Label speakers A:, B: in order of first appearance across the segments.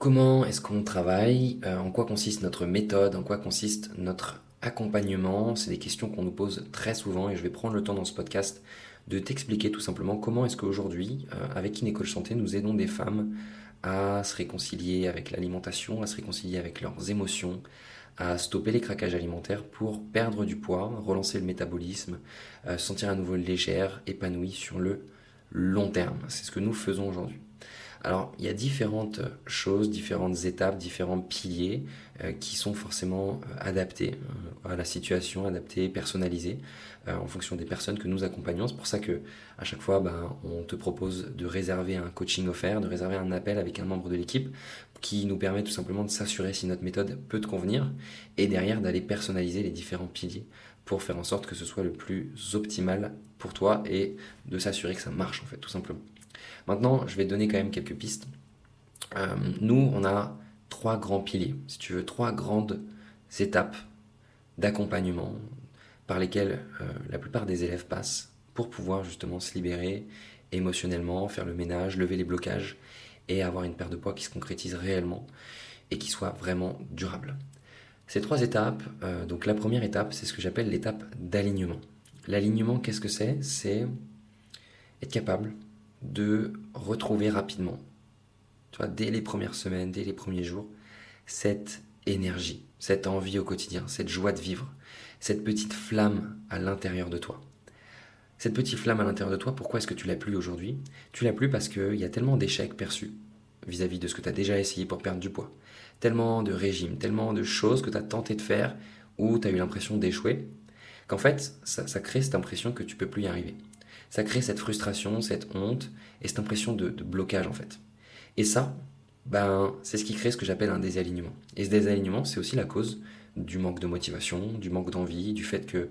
A: comment est-ce qu'on travaille, euh, en quoi consiste notre méthode, en quoi consiste notre accompagnement. C'est des questions qu'on nous pose très souvent et je vais prendre le temps dans ce podcast de t'expliquer tout simplement comment est-ce qu'aujourd'hui, euh, avec Inécole Santé, nous aidons des femmes à se réconcilier avec l'alimentation, à se réconcilier avec leurs émotions, à stopper les craquages alimentaires pour perdre du poids, relancer le métabolisme, euh, sentir à nouveau légère, épanouie sur le long terme. C'est ce que nous faisons aujourd'hui. Alors, il y a différentes choses, différentes étapes, différents piliers euh, qui sont forcément euh, adaptés euh, à la situation, adaptés, personnalisés en fonction des personnes que nous accompagnons. C'est pour ça que à chaque fois, ben, on te propose de réserver un coaching offert, de réserver un appel avec un membre de l'équipe qui nous permet tout simplement de s'assurer si notre méthode peut te convenir et derrière d'aller personnaliser les différents piliers pour faire en sorte que ce soit le plus optimal pour toi et de s'assurer que ça marche en fait tout simplement. Maintenant, je vais donner quand même quelques pistes. Euh, nous, on a trois grands piliers, si tu veux, trois grandes étapes d'accompagnement par lesquelles euh, la plupart des élèves passent pour pouvoir justement se libérer émotionnellement, faire le ménage, lever les blocages et avoir une perte de poids qui se concrétise réellement et qui soit vraiment durable. Ces trois étapes, euh, donc la première étape, c'est ce que j'appelle l'étape d'alignement. L'alignement, qu'est-ce que c'est? C'est être capable de retrouver rapidement, tu vois, dès les premières semaines, dès les premiers jours, cette énergie, cette envie au quotidien, cette joie de vivre, cette petite flamme à l'intérieur de toi. Cette petite flamme à l'intérieur de toi, pourquoi est-ce que tu l'as plus aujourd'hui? Tu l'as plus parce qu'il y a tellement d'échecs perçus vis-à-vis de ce que tu as déjà essayé pour perdre du poids. Tellement de régimes, tellement de choses que tu as tenté de faire où tu as eu l'impression d'échouer, qu'en fait, ça, ça crée cette impression que tu peux plus y arriver ça crée cette frustration, cette honte et cette impression de, blocage en fait. Et ça, ben, c'est ce qui crée ce que j'appelle un désalignement. Et ce désalignement, c'est aussi la cause du manque de motivation, du manque d'envie, du fait que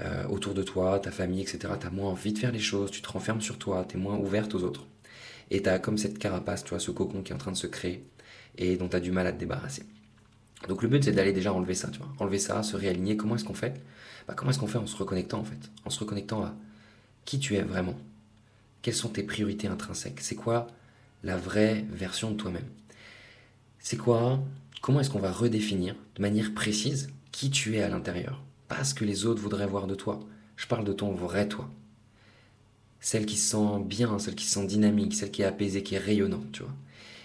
A: euh, autour de toi, ta famille, etc., tu as moins envie de faire les choses, tu te renfermes sur toi, tu es moins ouverte aux autres. Et tu as comme cette carapace, tu vois, ce cocon qui est en train de se créer et dont tu as du mal à te débarrasser. Donc le but, c'est d'aller déjà enlever ça, tu vois, enlever ça, se réaligner. Comment est-ce qu'on fait? Bah, Comment est-ce qu'on fait en se reconnectant, en fait? En se reconnectant à qui tu es vraiment. Quelles sont tes priorités intrinsèques? C'est quoi la vraie version de toi-même? C'est quoi Comment est-ce qu'on va redéfinir de manière précise qui tu es à l'intérieur? Pas ce que les autres voudraient voir de toi. Je parle de ton vrai toi. Celle qui se sent bien, celle qui se sent dynamique, celle qui est apaisée, qui est rayonnante, tu vois.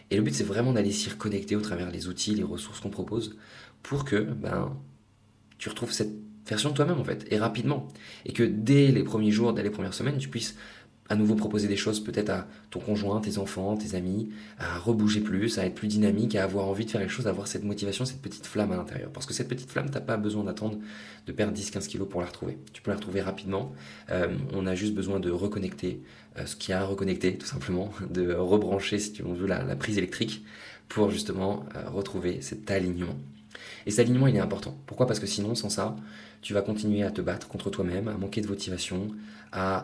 A: Et le but, c'est vraiment d'aller s'y reconnecter au travers des outils, les ressources qu'on propose, pour que ben, tu retrouves cette version de toi-même en fait, et rapidement. Et que dès les premiers jours, dès les premières semaines, tu puisses à nouveau proposer des choses peut-être à ton conjoint, tes enfants, tes amis, à rebouger plus, à être plus dynamique, à avoir envie de faire les choses, à avoir cette motivation, cette petite flamme à l'intérieur. Parce que cette petite flamme, t'as pas besoin d'attendre de perdre 10-15 kilos pour la retrouver. Tu peux la retrouver rapidement. Euh, on a juste besoin de reconnecter euh, ce qui a à reconnecter, tout simplement, de rebrancher, si tu veux, la, la prise électrique pour justement euh, retrouver cet alignement. Et cet alignement, il est important. Pourquoi? Parce que sinon, sans ça, tu vas continuer à te battre contre toi-même, à manquer de motivation, à,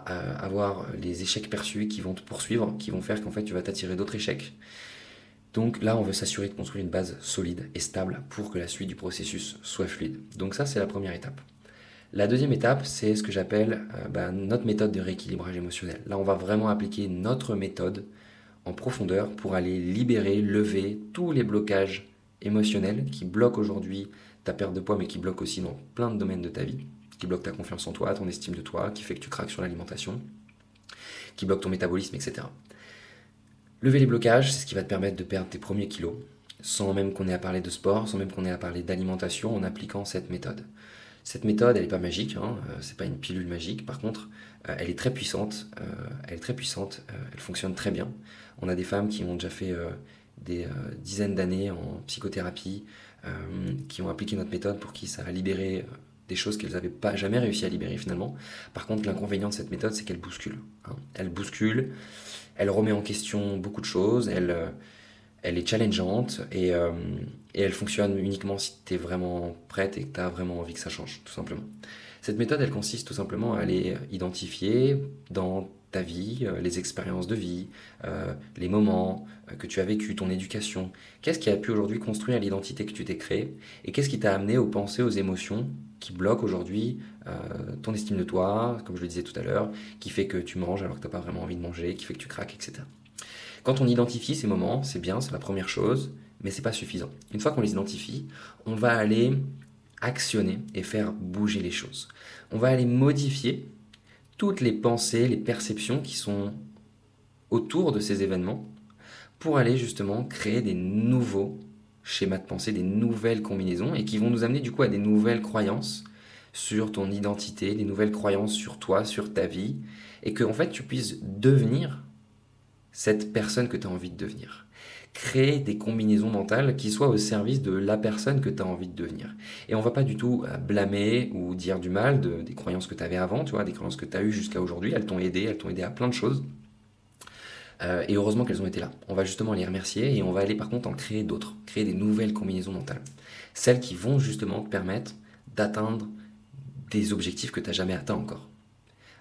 A: avoir les échecs perçus qui vont te poursuivre, qui vont faire qu'en fait tu vas t'attirer d'autres échecs. Donc là, on veut s'assurer de construire une base solide et stable pour que la suite du processus soit fluide. Donc ça, c'est la première étape. La deuxième étape, c'est ce que j'appelle euh, bah, notre méthode de rééquilibrage émotionnel. Là, on va vraiment appliquer notre méthode en profondeur pour aller libérer, lever tous les blocages émotionnels qui bloquent aujourd'hui ta perte de poids, mais qui bloque aussi dans plein de domaines de ta vie, qui bloque ta confiance en toi, ton estime de toi, qui fait que tu craques sur l'alimentation, qui bloque ton métabolisme, etc. Lever les blocages, c'est ce qui va te permettre de perdre tes premiers kilos, sans même qu'on ait à parler de sport, sans même qu'on ait à parler d'alimentation, en appliquant cette méthode. Cette méthode, elle n'est pas magique, hein, euh, c'est pas une pilule magique. Par contre, euh, elle est très puissante. Euh, elle est très puissante. elle fonctionne très bien. On a des femmes qui ont déjà fait des dizaines d'années en psychothérapie, euh, qui ont appliqué notre méthode pour qui ça a libéré euh, des choses qu'elles n'avaient pas jamais réussi à libérer finalement. Par contre, l'inconvénient de cette méthode, c'est qu'elle bouscule. Hein. Elle bouscule, elle remet en question beaucoup de choses, elle, euh, elle est challengeante et, et elle fonctionne uniquement si tu es vraiment prête et que tu as vraiment envie que ça change, tout simplement. Cette méthode, elle consiste tout simplement à aller identifier dans ta vie, euh, les expériences de vie, euh, les moments euh, que tu as vécu, ton éducation. Qu'est-ce qui a pu aujourd'hui construire l'identité que tu t'es créée et qu'est-ce qui t'a amené aux pensées, aux émotions qui bloquent aujourd'hui ton estime de toi, comme je le disais tout à l'heure, qui fait que tu manges alors que tu n'as pas vraiment envie de manger, qui fait que tu craques, etc. Quand on identifie ces moments, c'est bien, c'est la première chose, mais c'est pas suffisant. Une fois qu'on les identifie, on va aller actionner et faire bouger les choses. On va aller modifier toutes les pensées, les perceptions qui sont autour de ces événements pour aller justement créer des nouveaux schémas de pensée, des nouvelles combinaisons et qui vont nous amener du coup à des nouvelles croyances sur ton identité, des nouvelles croyances sur toi, sur ta vie et que en fait tu puisses devenir cette personne que tu as envie de devenir. Créer des combinaisons mentales qui soient au service de la personne que tu as envie de devenir. Et on va pas du tout euh, blâmer ou dire du mal de, des croyances que tu avais avant, tu vois, des croyances que tu as eues jusqu'à aujourd'hui, elles t'ont aidé, elles t'ont aidé à plein de choses. Euh, et heureusement qu'elles ont été là. On va justement les remercier et on va aller par contre en créer d'autres, créer des nouvelles combinaisons mentales. Celles qui vont justement te permettre d'atteindre des objectifs que tu n'as jamais atteints encore.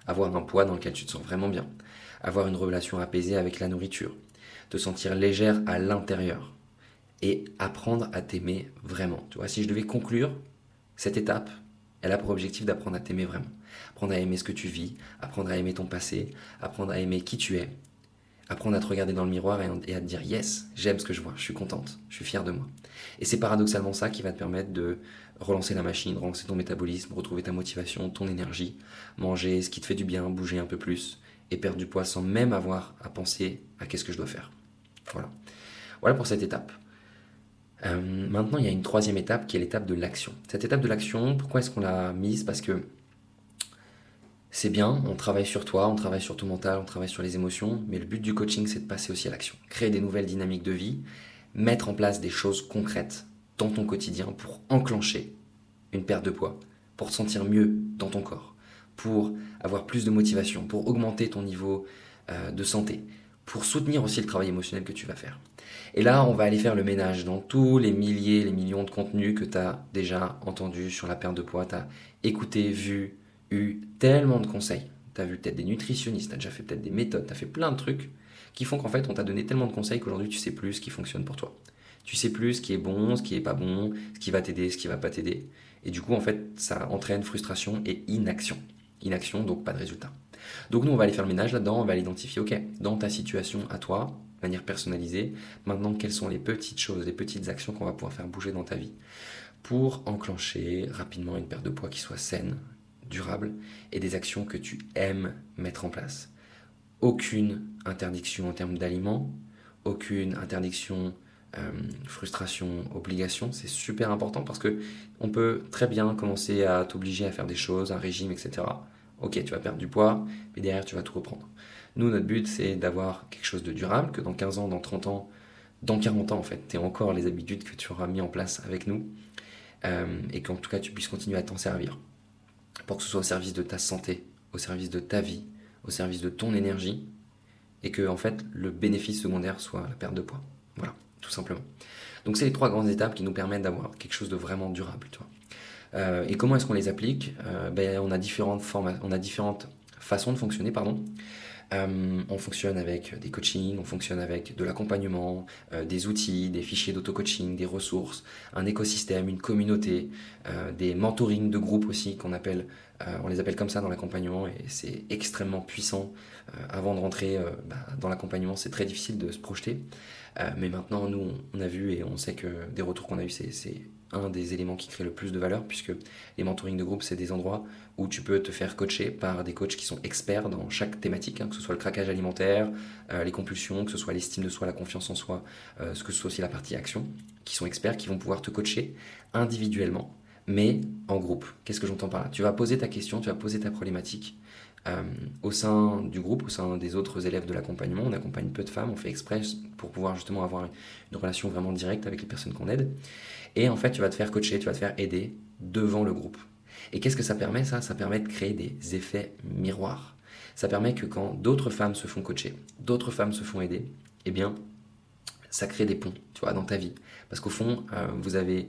A: Avoir un poids dans lequel tu te sens vraiment bien. Avoir une relation apaisée avec la nourriture. Te sentir légère à l'intérieur. Et apprendre à t'aimer vraiment. Tu vois, si je devais conclure cette étape, elle a pour objectif d'apprendre à t'aimer vraiment. Apprendre à aimer ce que tu vis, apprendre à aimer ton passé, apprendre à aimer qui tu es, apprendre à te regarder dans le miroir et, à te dire yes, j'aime ce que je vois, je suis contente, je suis fière de moi. Et c'est paradoxalement ça qui va te permettre de relancer la machine, relancer ton métabolisme, retrouver ta motivation, ton énergie, manger ce qui te fait du bien, bouger un peu plus et perdre du poids sans même avoir à penser à qu'est-ce que je dois faire. Voilà. Voilà pour cette étape. Euh, maintenant, il y a une troisième étape qui est l'étape de l'action. Cette étape de l'action, pourquoi est-ce qu'on l'a mise? Parce que c'est bien, on travaille sur toi, on travaille sur ton mental, on travaille sur les émotions, mais le but du coaching, c'est de passer aussi à l'action. Créer des nouvelles dynamiques de vie, mettre en place des choses concrètes dans ton quotidien pour enclencher une perte de poids, pour te sentir mieux dans ton corps, pour avoir plus de motivation, pour augmenter ton niveau euh, de santé, pour soutenir aussi le travail émotionnel que tu vas faire. Et là, on va aller faire le ménage dans tous les milliers, les millions de contenus que tu as déjà entendus sur la perte de poids, tu as écouté, vu, eu tellement de conseils. Tu as vu peut-être des nutritionnistes, tu as déjà fait peut-être des méthodes, tu as fait plein de trucs qui font qu'en fait, on t'a donné tellement de conseils qu'aujourd'hui, tu sais plus ce qui fonctionne pour toi. Tu sais plus ce qui est bon, ce qui est pas bon, ce qui va t'aider, ce qui va pas t'aider. Et du coup, en fait, ça entraîne frustration et inaction. Inaction, donc pas de résultat. Donc nous, on va aller faire le ménage là-dedans, on va l'identifier, ok, dans ta situation à toi, de manière personnalisée, maintenant, quelles sont les petites choses, les petites actions qu'on va pouvoir faire bouger dans ta vie pour enclencher rapidement une perte de poids qui soit saine, durable et des actions que tu aimes mettre en place. Aucune interdiction en termes d'aliments, aucune interdiction, euh, frustration, obligation, c'est super important parce que on peut très bien commencer à t'obliger à faire des choses, un régime, etc. Ok, tu vas perdre du poids, mais derrière tu vas tout reprendre. Nous, notre but, c'est d'avoir quelque chose de durable, que dans 15 ans, dans 30 ans, dans 40 ans, en fait, tu encore les habitudes que tu auras mis en place avec nous, euh, et qu'en tout cas, tu puisses continuer à t'en servir pour que ce soit au service de ta santé, au service de ta vie, au service de ton énergie, et que en fait le bénéfice secondaire soit la perte de poids. Voilà, tout simplement. Donc c'est les trois grandes étapes qui nous permettent d'avoir quelque chose de vraiment durable. Tu. Euh, et comment est-ce qu'on les applique euh, ben, on, a différentes on a différentes façons de fonctionner. Pardon. Euh, on fonctionne avec des coachings, on fonctionne avec de l'accompagnement, des outils, des fichiers d'auto-coaching, des ressources, un écosystème, une communauté, des mentorings de groupe aussi qu'on appelle, on les appelle comme ça dans l'accompagnement et c'est extrêmement puissant. avant de rentrer bah, dans l'accompagnement, c'est très difficile de se projeter. mais maintenant, nous, on a vu et on sait que des retours qu'on a eu, c'est un des éléments qui crée le plus de valeur, puisque les mentorings de groupe, c'est des endroits où tu peux te faire coacher par des coachs qui sont experts dans chaque thématique, hein, que ce soit le craquage alimentaire, euh, les compulsions, que ce soit l'estime de soi, la confiance en soi, euh, ce que ce soit aussi la partie action, qui sont experts, qui vont pouvoir te coacher individuellement, mais en groupe. Qu'est-ce que j'entends par là? Tu vas poser ta question, tu vas poser ta problématique. Euh, au sein du groupe, au sein des autres élèves de l'accompagnement, on accompagne peu de femmes, on fait exprès pour pouvoir justement avoir une relation vraiment directe avec les personnes qu'on aide. Et en fait, tu vas te faire coacher, tu vas te faire aider devant le groupe. Et qu'est-ce que ça permet ça? Ça permet de créer des effets miroirs. Ça permet que quand d'autres femmes se font coacher, d'autres femmes se font aider, eh bien, ça crée des ponts, tu vois, dans ta vie. Parce qu'au fond, euh, vous avez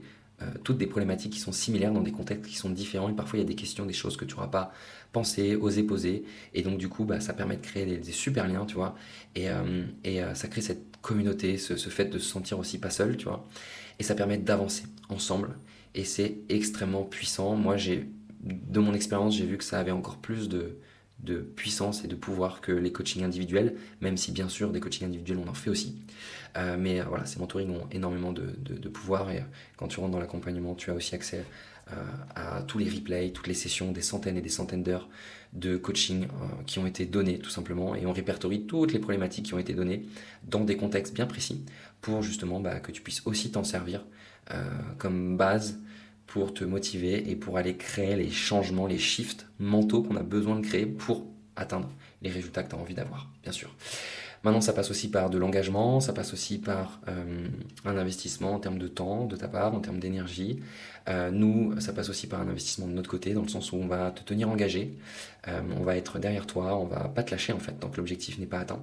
A: toutes des problématiques qui sont similaires dans des contextes qui sont différents. Et parfois il y a des questions, des choses que tu n'auras pas pensé, osé poser. Et donc du coup bah, ça permet de créer des, super liens, tu vois, et, euh, ça crée cette communauté, ce, ce, fait de se sentir aussi pas seul, tu vois, et ça permet d'avancer ensemble. Et c'est extrêmement puissant. Moi, j'ai, de mon expérience, j'ai vu que ça avait encore plus de, de puissance et de pouvoir que les coachings individuels, même si bien sûr des coachings individuels on en fait aussi. Euh, mais voilà, ces mentorings ont énormément de, pouvoir et quand tu rentres dans l'accompagnement, tu as aussi accès à tous les replays, toutes les sessions, des centaines et des centaines d'heures de coaching qui ont été données tout simplement et on répertorie toutes les problématiques qui ont été données dans des contextes bien précis pour justement bah, que tu puisses aussi t'en servir comme base pour te motiver et pour aller créer les changements, les shifts mentaux qu'on a besoin de créer pour atteindre les résultats que tu as envie d'avoir, bien sûr. Maintenant, ça passe aussi par de l'engagement, ça passe aussi par euh, un investissement en termes de temps de ta part, en termes d'énergie. Euh, nous, ça passe aussi par un investissement de notre côté, dans le sens où on va te tenir engagé, euh, on va être derrière toi, on va pas te lâcher en fait, tant que l'objectif n'est pas atteint.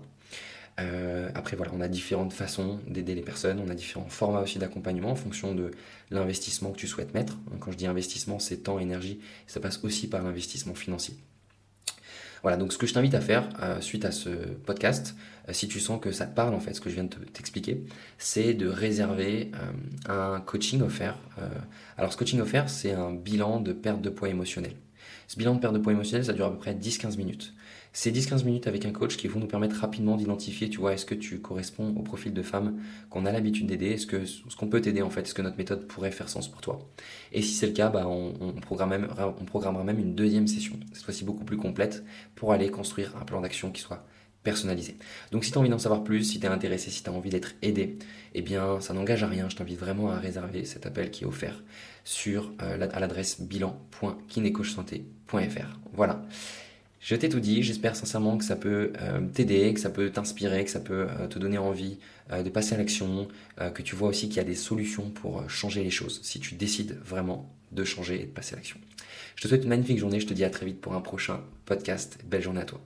A: Euh, après, voilà, on a différentes façons d'aider les personnes, on a différents formats aussi d'accompagnement en fonction de l'investissement que tu souhaites mettre. quand je dis investissement, c'est temps, énergie, ça passe aussi par l'investissement financier. Voilà, donc ce que je t'invite à faire euh, suite à ce podcast, euh, si tu sens que ça te parle en fait, ce que je viens de t'expliquer, c'est de réserver un coaching offert. alors ce coaching offert, c'est un bilan de perte de poids émotionnel. Ce bilan de perte de poids émotionnel, ça dure à peu près 10-15 minutes. C'est 10-15 minutes avec un coach qui vont nous permettre rapidement d'identifier, tu vois, est-ce que tu corresponds au profil de femme qu'on a l'habitude d'aider, est-ce que qu'on peut t'aider en fait, est-ce que notre méthode pourrait faire sens pour toi. Et si c'est le cas, bah, on programmera même une deuxième session, cette fois-ci beaucoup plus complète, pour aller construire un plan d'action qui soit personnalisé. Donc si tu as envie d'en savoir plus, si tu es intéressé, si tu as envie d'être aidé, eh bien ça n'engage à rien, je t'invite vraiment à réserver cet appel qui est offert sur euh, à l'adresse bilan.kinecoachsanté.fr. Voilà. Je t'ai tout dit, j'espère sincèrement que ça peut euh, t'aider, que ça peut t'inspirer, que ça peut euh, te donner envie euh, de passer à l'action, que tu vois aussi qu'il y a des solutions pour changer les choses si tu décides vraiment de changer et de passer à l'action. Je te souhaite une magnifique journée, je te dis à très vite pour un prochain podcast. Belle journée à toi.